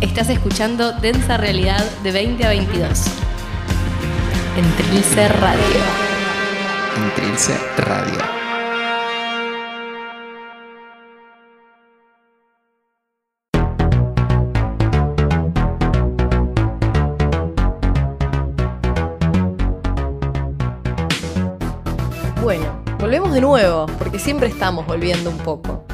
Estás escuchando Densa Realidad de 20 a 22. En Trilce Radio. En Trilce Radio. Bueno, volvemos de nuevo, porque siempre estamos volviendo un poco.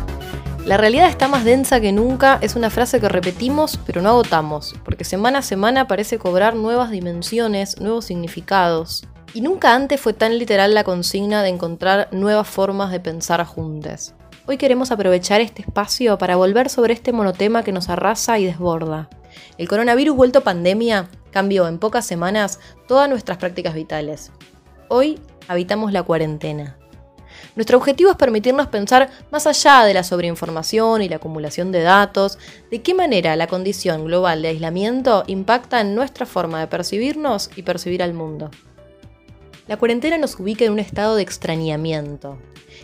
La realidad está más densa que nunca es una frase que repetimos pero no agotamos, porque semana a semana parece cobrar nuevas dimensiones, nuevos significados. Y nunca antes fue tan literal la consigna de encontrar nuevas formas de pensar juntos. Hoy queremos aprovechar este espacio para volver sobre este monotema que nos arrasa y desborda. El coronavirus vuelto pandemia cambió en pocas semanas todas nuestras prácticas vitales. Hoy habitamos la cuarentena. Nuestro objetivo es permitirnos pensar más allá de la sobreinformación y la acumulación de datos, de qué manera la condición global de aislamiento impacta en nuestra forma de percibirnos y percibir al mundo. La cuarentena nos ubica en un estado de extrañamiento.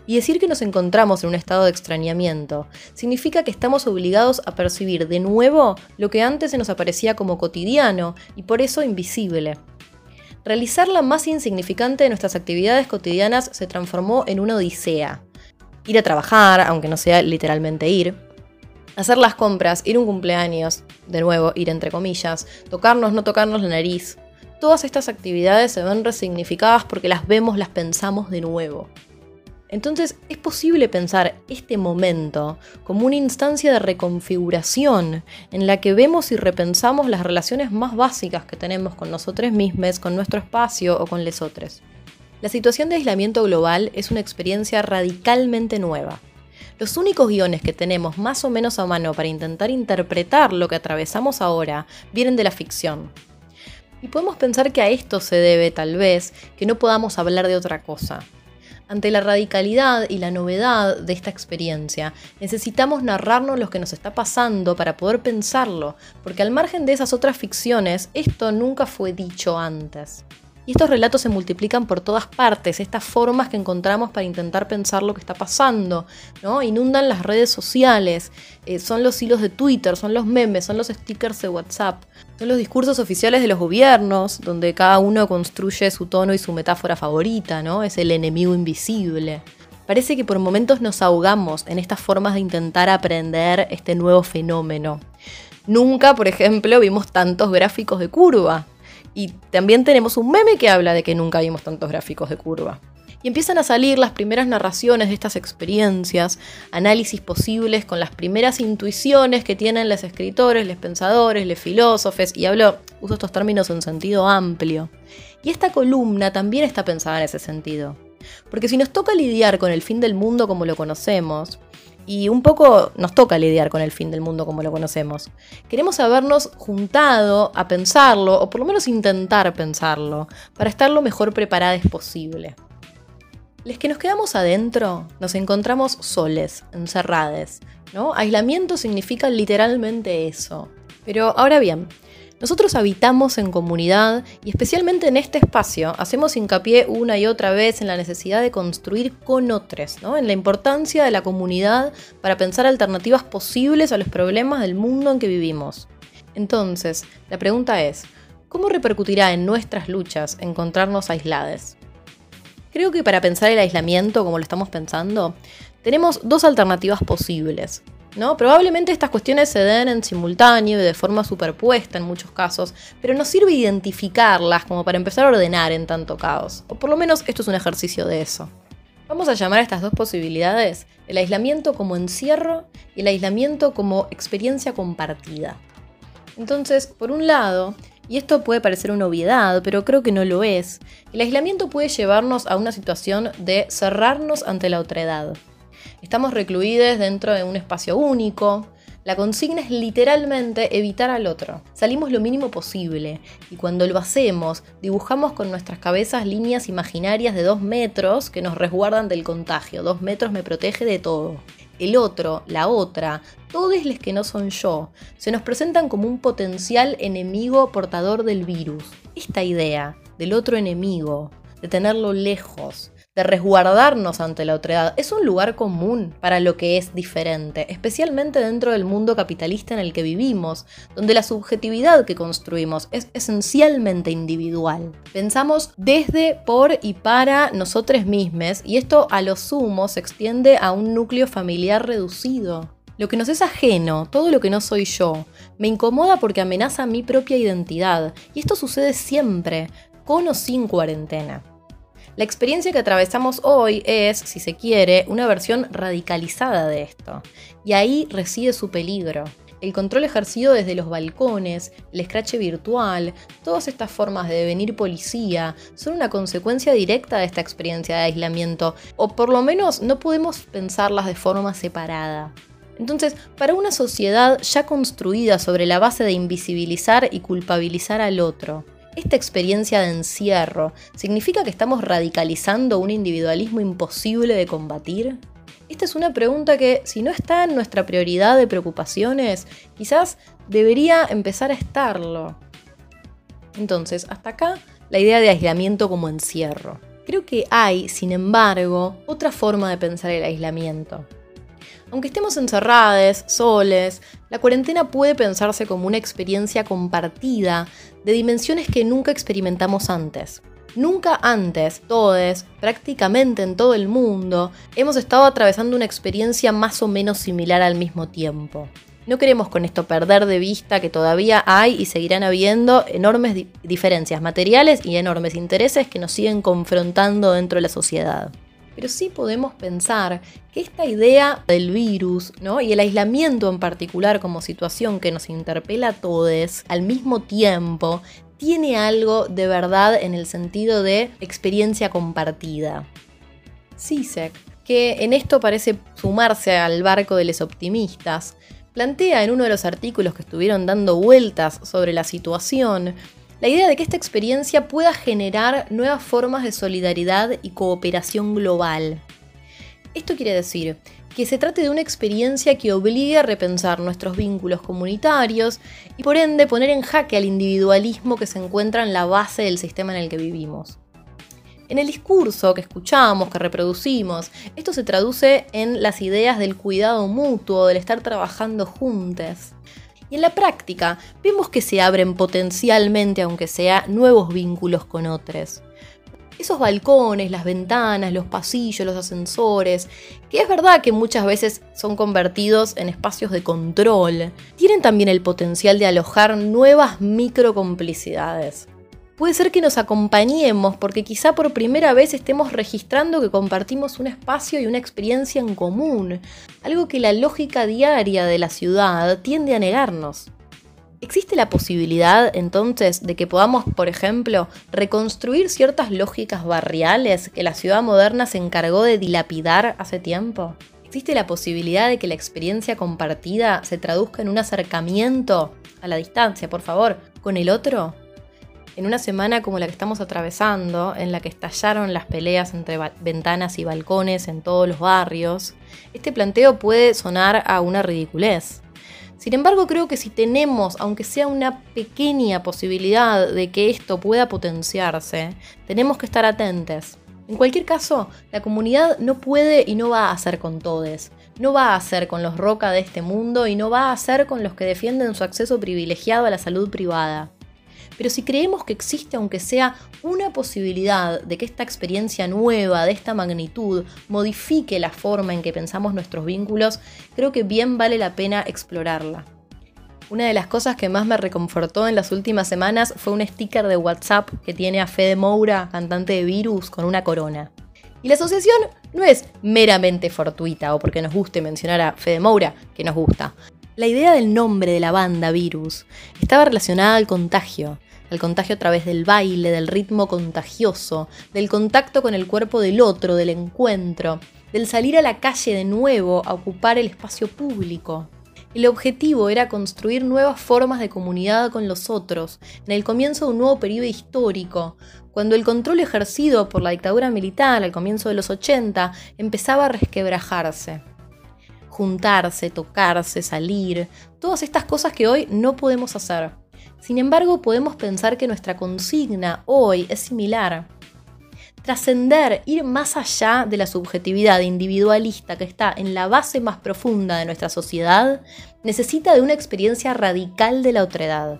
Y decir que nos encontramos en un estado de extrañamiento significa que estamos obligados a percibir de nuevo lo que antes se nos aparecía como cotidiano y por eso invisible. Realizar la más insignificante de nuestras actividades cotidianas se transformó en una odisea. Ir a trabajar, aunque no sea literalmente ir. Hacer las compras, ir a un cumpleaños, de nuevo, ir entre comillas. Tocarnos, no tocarnos la nariz. Todas estas actividades se ven resignificadas porque las vemos, las pensamos de nuevo. Entonces es posible pensar este momento como una instancia de reconfiguración en la que vemos y repensamos las relaciones más básicas que tenemos con nosotros mismos, con nuestro espacio o con otros. La situación de aislamiento global es una experiencia radicalmente nueva. Los únicos guiones que tenemos más o menos a mano para intentar interpretar lo que atravesamos ahora vienen de la ficción. Y podemos pensar que a esto se debe, tal vez, que no podamos hablar de otra cosa, ante la radicalidad y la novedad de esta experiencia, necesitamos narrarnos lo que nos está pasando para poder pensarlo, porque al margen de esas otras ficciones, esto nunca fue dicho antes. Y estos relatos se multiplican por todas partes, estas formas que encontramos para intentar pensar lo que está pasando, ¿no? Inundan las redes sociales, eh, son los hilos de Twitter, son los memes, son los stickers de WhatsApp, son los discursos oficiales de los gobiernos, donde cada uno construye su tono y su metáfora favorita, ¿no? Es el enemigo invisible. Parece que por momentos nos ahogamos en estas formas de intentar aprender este nuevo fenómeno. Nunca, por ejemplo, vimos tantos gráficos de curva, y también tenemos un meme que habla de que nunca vimos tantos gráficos de curva. Y empiezan a salir las primeras narraciones de estas experiencias, análisis posibles con las primeras intuiciones que tienen los escritores, los pensadores, los filósofos, y hablo, uso estos términos en sentido amplio. Y esta columna también está pensada en ese sentido. Porque si nos toca lidiar con el fin del mundo como lo conocemos, y un poco nos toca lidiar con el fin del mundo como lo conocemos. Queremos habernos juntado a pensarlo, o por lo menos intentar pensarlo, para estar lo mejor preparados posible. Les que nos quedamos adentro, nos encontramos soles, encerrades. ¿no? Aislamiento significa literalmente eso. Pero ahora bien, nosotros habitamos en comunidad y especialmente en este espacio hacemos hincapié una y otra vez en la necesidad de construir con otros, en la importancia de la comunidad para pensar alternativas posibles a los problemas del mundo en que vivimos. Entonces, la pregunta es, ¿cómo repercutirá en nuestras luchas encontrarnos aislados? Creo que para pensar el aislamiento como lo estamos pensando, tenemos dos alternativas posibles. ¿No? Probablemente estas cuestiones se den en simultáneo y de forma superpuesta en muchos casos, pero nos sirve identificarlas como para empezar a ordenar en tanto caos. O por lo menos esto es un ejercicio de eso. Vamos a llamar a estas dos posibilidades el aislamiento como encierro y el aislamiento como experiencia compartida. Entonces, por un lado, y esto puede parecer una obviedad, pero creo que no lo es, el aislamiento puede llevarnos a una situación de cerrarnos ante la otredad. Estamos recluidos dentro de un espacio único. La consigna es literalmente evitar al otro. Salimos lo mínimo posible y cuando lo hacemos dibujamos con nuestras cabezas líneas imaginarias de dos metros que nos resguardan del contagio. Dos metros me protege de todo. El otro, la otra, todos los que no son yo, se nos presentan como un potencial enemigo portador del virus. Esta idea del otro enemigo, de tenerlo lejos, de resguardarnos ante la otredad, es un lugar común para lo que es diferente, especialmente dentro del mundo capitalista en el que vivimos, donde la subjetividad que construimos es esencialmente individual. Pensamos desde, por y para nosotros mismos y esto a lo sumo se extiende a un núcleo familiar reducido. Lo que nos es ajeno, todo lo que no soy yo, me incomoda porque amenaza mi propia identidad, y esto sucede siempre, con o sin cuarentena. La experiencia que atravesamos hoy es, si se quiere, una versión radicalizada de esto, y ahí reside su peligro. El control ejercido desde los balcones, el escrache virtual, todas estas formas de devenir policía son una consecuencia directa de esta experiencia de aislamiento, o por lo menos no podemos pensarlas de forma separada. Entonces, para una sociedad ya construida sobre la base de invisibilizar y culpabilizar al otro, esta experiencia de encierro significa que estamos radicalizando un individualismo imposible de combatir? Esta es una pregunta que, si no está en nuestra prioridad de preocupaciones, quizás debería empezar a estarlo. Entonces, hasta acá la idea de aislamiento como encierro. Creo que hay, sin embargo, otra forma de pensar el aislamiento. Aunque estemos encerrados, soles, la cuarentena puede pensarse como una experiencia compartida de dimensiones que nunca experimentamos antes. Nunca antes, todos, prácticamente en todo el mundo, hemos estado atravesando una experiencia más o menos similar al mismo tiempo. No queremos con esto perder de vista que todavía hay y seguirán habiendo enormes diferencias materiales y enormes intereses que nos siguen confrontando dentro de la sociedad pero sí podemos pensar que esta idea del virus ¿no? y el aislamiento en particular como situación que nos interpela a todos al mismo tiempo tiene algo de verdad en el sentido de experiencia compartida. Sisek, que en esto parece sumarse al barco de los optimistas, plantea en uno de los artículos que estuvieron dando vueltas sobre la situación la idea de que esta experiencia pueda generar nuevas formas de solidaridad y cooperación global. Esto quiere decir que se trate de una experiencia que obligue a repensar nuestros vínculos comunitarios y por ende poner en jaque al individualismo que se encuentra en la base del sistema en el que vivimos. En el discurso que escuchamos, que reproducimos, esto se traduce en las ideas del cuidado mutuo, del estar trabajando juntos. Y en la práctica vemos que se abren potencialmente, aunque sea, nuevos vínculos con otros. Esos balcones, las ventanas, los pasillos, los ascensores, que es verdad que muchas veces son convertidos en espacios de control, tienen también el potencial de alojar nuevas microcomplicidades. Puede ser que nos acompañemos porque quizá por primera vez estemos registrando que compartimos un espacio y una experiencia en común, algo que la lógica diaria de la ciudad tiende a negarnos. ¿Existe la posibilidad entonces de que podamos, por ejemplo, reconstruir ciertas lógicas barriales que la ciudad moderna se encargó de dilapidar hace tiempo? ¿Existe la posibilidad de que la experiencia compartida se traduzca en un acercamiento a la distancia, por favor, con el otro? En una semana como la que estamos atravesando, en la que estallaron las peleas entre ventanas y balcones en todos los barrios, este planteo puede sonar a una ridiculez. Sin embargo, creo que si tenemos, aunque sea una pequeña posibilidad de que esto pueda potenciarse, tenemos que estar atentos. En cualquier caso, la comunidad no puede y no va a hacer con todos. No va a hacer con los roca de este mundo y no va a hacer con los que defienden su acceso privilegiado a la salud privada. Pero si creemos que existe aunque sea una posibilidad de que esta experiencia nueva, de esta magnitud, modifique la forma en que pensamos nuestros vínculos, creo que bien vale la pena explorarla. Una de las cosas que más me reconfortó en las últimas semanas fue un sticker de WhatsApp que tiene a Fede Moura, cantante de Virus, con una corona. Y la asociación no es meramente fortuita o porque nos guste mencionar a Fede Moura, que nos gusta. La idea del nombre de la banda Virus estaba relacionada al contagio, al contagio a través del baile, del ritmo contagioso, del contacto con el cuerpo del otro, del encuentro, del salir a la calle de nuevo a ocupar el espacio público. El objetivo era construir nuevas formas de comunidad con los otros, en el comienzo de un nuevo periodo histórico, cuando el control ejercido por la dictadura militar al comienzo de los 80 empezaba a resquebrajarse juntarse, tocarse, salir, todas estas cosas que hoy no podemos hacer. Sin embargo, podemos pensar que nuestra consigna hoy es similar. Trascender, ir más allá de la subjetividad individualista que está en la base más profunda de nuestra sociedad, necesita de una experiencia radical de la otredad.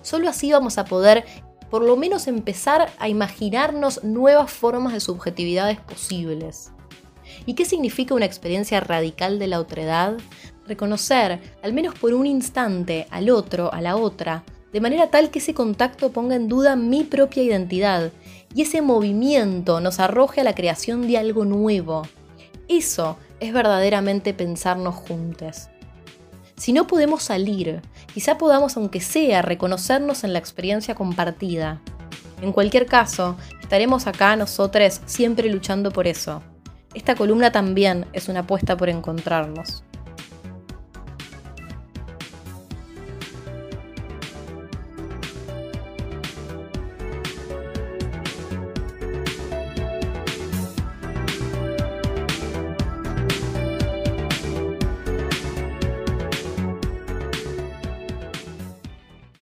Solo así vamos a poder por lo menos empezar a imaginarnos nuevas formas de subjetividades posibles. ¿Y qué significa una experiencia radical de la otredad? Reconocer, al menos por un instante, al otro, a la otra, de manera tal que ese contacto ponga en duda mi propia identidad y ese movimiento nos arroje a la creación de algo nuevo. Eso es verdaderamente pensarnos juntos. Si no podemos salir, quizá podamos, aunque sea, reconocernos en la experiencia compartida. En cualquier caso, estaremos acá nosotros siempre luchando por eso. Esta columna también es una apuesta por encontrarnos.